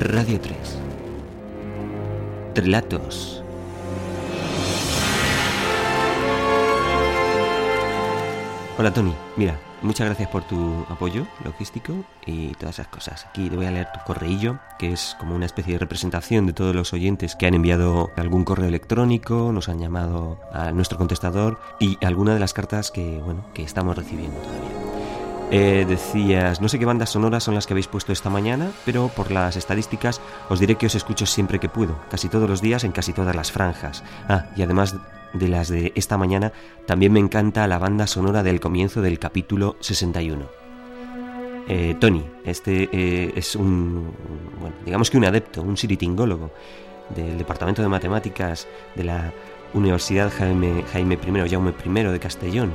Radio 3. Relatos. Hola Tony, mira, muchas gracias por tu apoyo logístico y todas esas cosas. Aquí te voy a leer tu correillo, que es como una especie de representación de todos los oyentes que han enviado algún correo electrónico, nos han llamado a nuestro contestador y alguna de las cartas que, bueno, que estamos recibiendo todavía. Eh, decías, no sé qué bandas sonoras son las que habéis puesto esta mañana, pero por las estadísticas os diré que os escucho siempre que puedo, casi todos los días en casi todas las franjas. Ah, y además de las de esta mañana, también me encanta la banda sonora del comienzo del capítulo 61. Eh, Tony, este eh, es un, bueno, digamos que un adepto, un siritingólogo del Departamento de Matemáticas de la Universidad Jaime, Jaime I, Jaume I de Castellón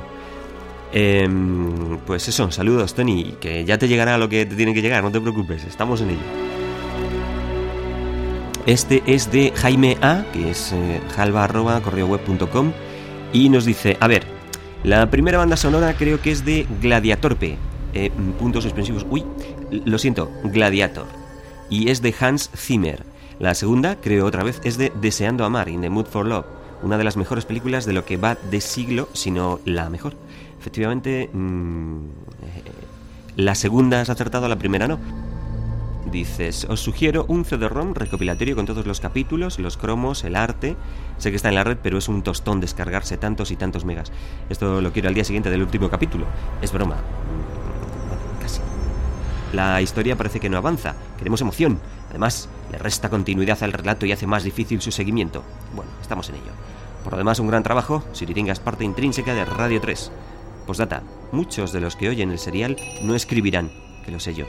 Em, pues eso, saludos Tony, que ya te llegará lo que te tiene que llegar, no te preocupes, estamos en ello. Este es de Jaime A, que es eh, y nos dice, a ver, la primera banda sonora creo que es de Gladiatorpe, eh, puntos suspensivos, uy, lo siento, Gladiator, y es de Hans Zimmer. La segunda, creo otra vez, es de Deseando Amar, In the Mood for Love, una de las mejores películas de lo que va de siglo, si no la mejor. Efectivamente, mm, eh, la segunda has acertado, la primera no. Dices, os sugiero un CD-ROM recopilatorio con todos los capítulos, los cromos, el arte. Sé que está en la red, pero es un tostón descargarse tantos y tantos megas. Esto lo quiero al día siguiente del último capítulo. Es broma. Casi. La historia parece que no avanza. Queremos emoción. Además, le resta continuidad al relato y hace más difícil su seguimiento. Bueno, estamos en ello. Por lo demás, un gran trabajo. Siritinga es parte intrínseca de Radio 3. Postdata, muchos de los que oyen el serial no escribirán, que lo sé yo.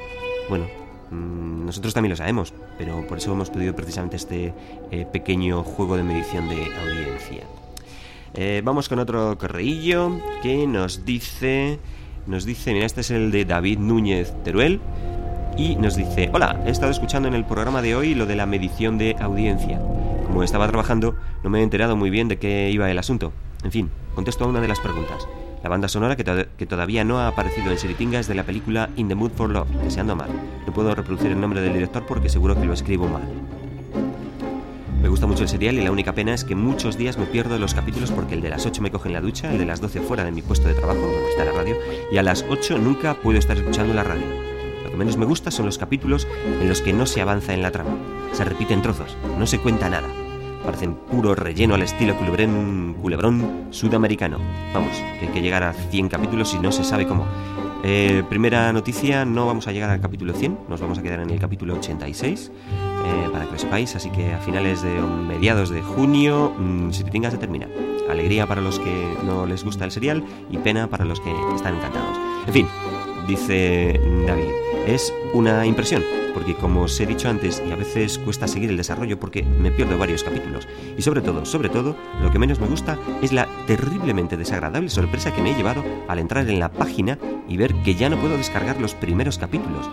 Bueno, mm, nosotros también lo sabemos, pero por eso hemos pedido precisamente este eh, pequeño juego de medición de audiencia. Eh, vamos con otro correillo que nos dice... Nos dice, mira, este es el de David Núñez Teruel. Y nos dice, hola, he estado escuchando en el programa de hoy lo de la medición de audiencia. Como estaba trabajando, no me he enterado muy bien de qué iba el asunto. En fin, contesto a una de las preguntas. La banda sonora que, todavía no ha aparecido en Seritinga es de la película In the Mood for Love, Deseando Amar. No puedo reproducir el nombre del director porque seguro que lo escribo mal. Me gusta mucho el serial y la única pena es que muchos días me pierdo los capítulos porque el de las 8 me coge en la ducha, el de las 12 fuera de mi puesto de trabajo, donde está la radio, y a las 8 nunca puedo estar escuchando la radio. Lo que menos me gusta son los capítulos en los que no se avanza en la trama. Se repiten trozos, no se cuenta nada. Parecen puro relleno al estilo culebrón, sudamericano. Vamos, que hay que llegar a 100 capítulos y no se sabe cómo. Eh, primera noticia, no vamos a llegar al capítulo 100, nos vamos a quedar en el capítulo 86, eh, para que lo sepáis, así que a finales de mediados de junio, mmm, si te tengas de terminar. Alegría para los que no les gusta el serial y pena para los que están encantados. En fin, dice David, es una impresión, porque como os he dicho antes, y a veces cuesta seguir el desarrollo porque me pierdo varios capítulos. Y sobre todo, sobre todo, lo que menos me gusta es la terriblemente desagradable sorpresa que me he llevado al entrar en la página y ver que ya no puedo descargar los primeros capítulos.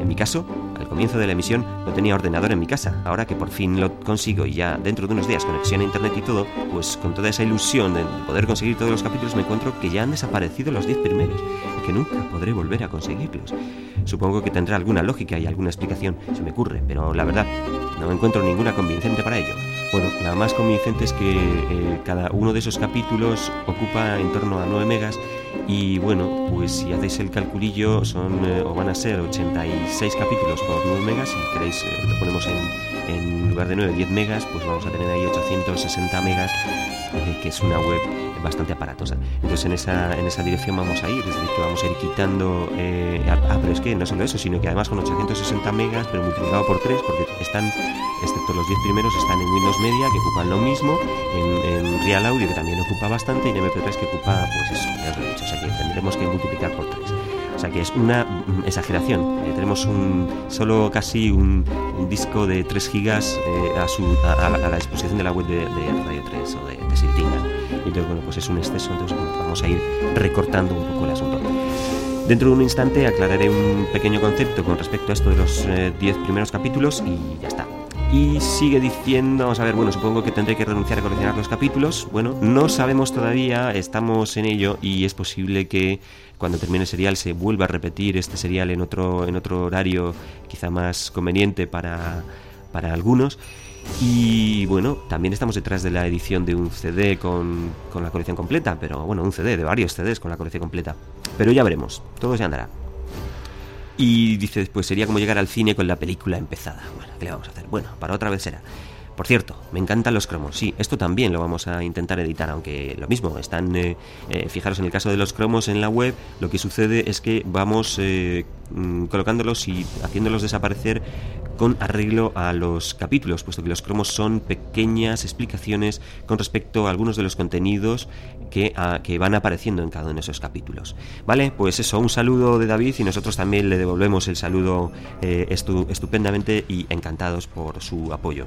En mi caso, al comienzo de la emisión no tenía ordenador en mi casa. Ahora que por fin lo consigo y ya dentro de unos días conexión a internet y todo, pues con toda esa ilusión de poder conseguir todos los capítulos me encuentro que ya han desaparecido los 10 primeros y que nunca podré volver a conseguirlos. Supongo que tendrá alguna lógica y alguna explicación, se me ocurre, pero la verdad, no encuentro ninguna convincente para ello. Bueno, la más convincente es que eh, cada uno de esos capítulos ocupa en torno a 9 megas y bueno, pues si hacéis el calculillo son eh, o van a ser 86 capítulos por 9 megas, si queréis eh, lo ponemos en, en lugar de 9, 10 megas, pues vamos a tener ahí 860 megas, que es una web bastante aparatosa. Entonces en esa, en esa dirección vamos a ir, es decir, que vamos a ir quitando... Eh, ah, pero es que no solo eso, sino que además con 860 megas, pero multiplicado por 3, porque están, excepto los 10 primeros, están en Windows Media, que ocupan lo mismo, en, en Real Audio, que también ocupa bastante, y en MP3, que ocupa, pues eso, ya os lo he dicho, o sea que tendremos que multiplicar por 3. Sea que es una mm, exageración. Eh, tenemos un, solo casi un, disco de 3 gigas eh, a, la disposición de la web de, de Radio 3 o de, de entonces, bueno, pues es un exceso, entonces vamos a ir recortando un poco el asunto. Dentro de un instante aclararé un pequeño concepto con respecto a esto de los 10 eh, primeros capítulos y ya está. Y sigue diciendo, vamos a ver, bueno, supongo que tendré que renunciar a coleccionar los capítulos. Bueno, no sabemos todavía, estamos en ello y es posible que cuando termine el serial se vuelva a repetir este serial en otro, en otro horario quizá más conveniente para, para algunos. Y bueno, también estamos detrás de la edición de un CD con, con, la colección completa, pero bueno, un CD de varios CDs con la colección completa. Pero ya veremos, todo se andará. Y dice después, sería como llegar al cine con la película empezada. Bueno, ¿qué le vamos a hacer? Bueno, para otra vez será. Por cierto, me encantan los cromos. Sí, esto también lo vamos a intentar editar, aunque lo mismo, están, eh, eh, fijaros en el caso de los cromos en la web, lo que sucede es que vamos eh, mm, colocándolos y haciéndolos desaparecer con arreglo a los capítulos, puesto que los cromos son pequeñas explicaciones con respecto a algunos de los contenidos que, ah, que van apareciendo en cada uno de esos capítulos. Vale, pues eso, un saludo de David y nosotros también le devolvemos el saludo estupendamente y encantados por su apoyo.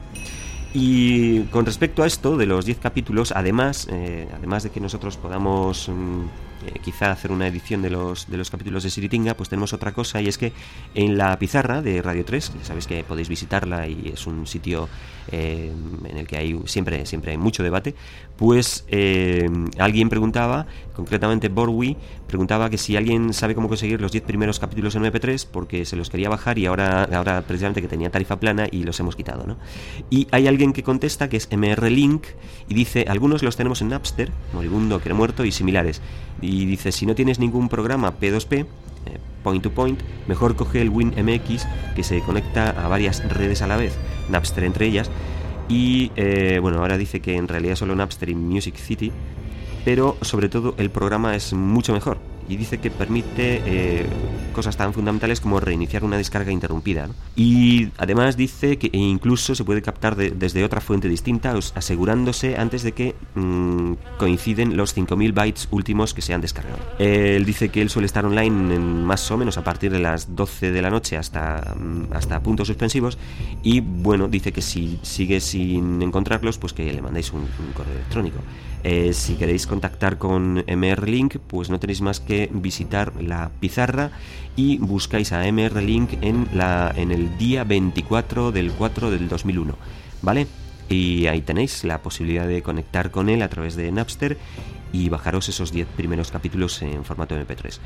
Y con respecto a esto de los 10 capítulos, además, eh, además de que nosotros podamos mm, eh, quizá hacer una edición de los, de los capítulos de Siritinga, pues tenemos otra cosa y es que en la pizarra de Radio 3, sabéis que podéis visitarla y es un sitio eh, en el que hay siempre, siempre hay mucho debate, pues eh, alguien preguntaba, concretamente Borwi, preguntaba que si alguien sabe cómo conseguir los 10 primeros capítulos en MP3 porque se los quería bajar y ahora, ahora precisamente que tenía tarifa plana y los hemos quitado, ¿no? Y hay alguien que contesta que es MR Link y dice, algunos los tenemos en Napster, Moribundo, que muerto y similares. Y dice, si no tienes ningún programa P2P, eh, point to point, mejor coge el WinMX que se conecta a varias redes a la vez, Napster entre ellas. Y eh, bueno, ahora dice que en realidad solo Napster y Music City, pero sobre todo el programa es mucho mejor y dice que permite eh, cosas tan fundamentales como reiniciar una descarga interrumpida. Y además dice que incluso se puede captar desde otra fuente distinta, asegurándose antes de que mm, coinciden los 5.000 bytes últimos que se han descargado. Él dice que él suele estar online más o menos a partir de las 12 de la noche hasta, mm, hasta puntos suspensivos y bueno, dice que si sigue sin encontrarlos, pues que le mandéis un correo electrónico. Eh, si queréis contactar con MR-Link, pues no tenéis más que visitar la pizarra y buscáis a MR-Link en, la, en el día 24 del 4 del 2001, ¿vale? Y ahí tenéis la posibilidad de conectar con él a través de Napster y bajaros esos 10 primeros capítulos en formato MP3.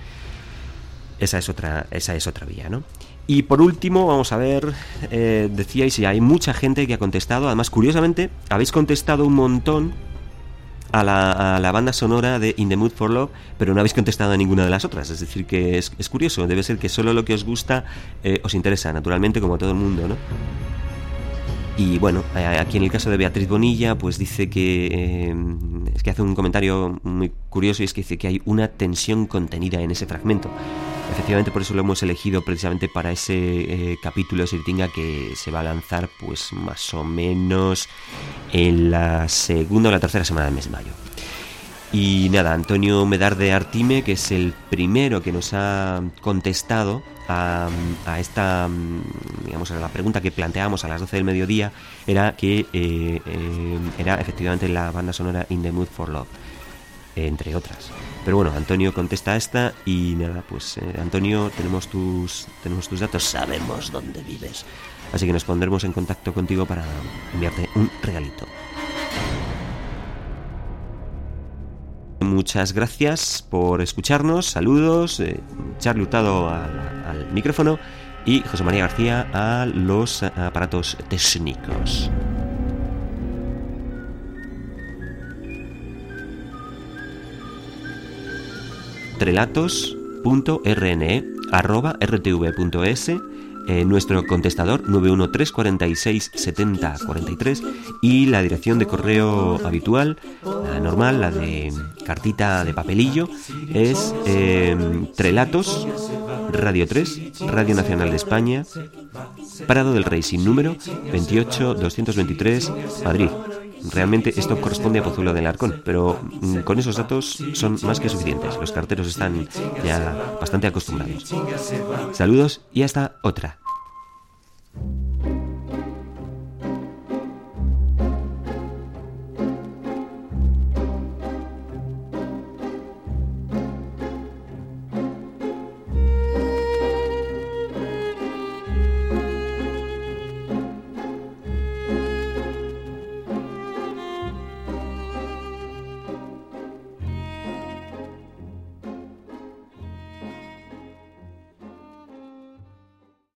Esa es otra, esa es otra vía, ¿no? Y por último, vamos a ver, eh, decíais, y hay mucha gente que ha contestado, además curiosamente, habéis contestado un montón a la, banda sonora de In the Mood for Love, pero no habéis contestado a ninguna de las otras. Es decir, que es, curioso, debe ser que solo lo que os gusta eh, os interesa, naturalmente, como a todo el mundo, ¿no? Y bueno, aquí en el caso de Beatriz Bonilla, pues dice que eh, es que hace un comentario muy curioso y es que dice que hay una tensión contenida en ese fragmento. Efectivamente, por eso lo hemos elegido precisamente para ese eh, capítulo Sirtinga que se va a lanzar, pues más o menos en la segunda o la tercera semana del mes de mayo. Y nada, Antonio Medar de Artime, que es el primero que nos ha contestado a, esta, digamos, a la pregunta que planteábamos a las 12 del mediodía, era que eh, eh, era efectivamente la banda sonora In the Mood for Love, entre otras. Pero bueno, Antonio contesta esta y nada, pues eh, Antonio, tenemos tus, tenemos tus datos, sabemos dónde vives. Así que nos pondremos en contacto contigo para enviarte un regalito. Muchas gracias por escucharnos, saludos, eh, Charlie Hurtado al micrófono y José María García a los aparatos técnicos. relatos.rne.rtv.es eh, nuestro contestador 913467043 y la dirección de correo habitual, la normal, la de cartita de papelillo, es eh, Trelatos, Radio 3, Radio Nacional de España, Parado del Rey sin número 28223, Madrid. Realmente esto corresponde a Pozuelo del Arcón, pero mm, con esos datos son más que suficientes. Los carteros están ya bastante acostumbrados. Saludos y hasta otra.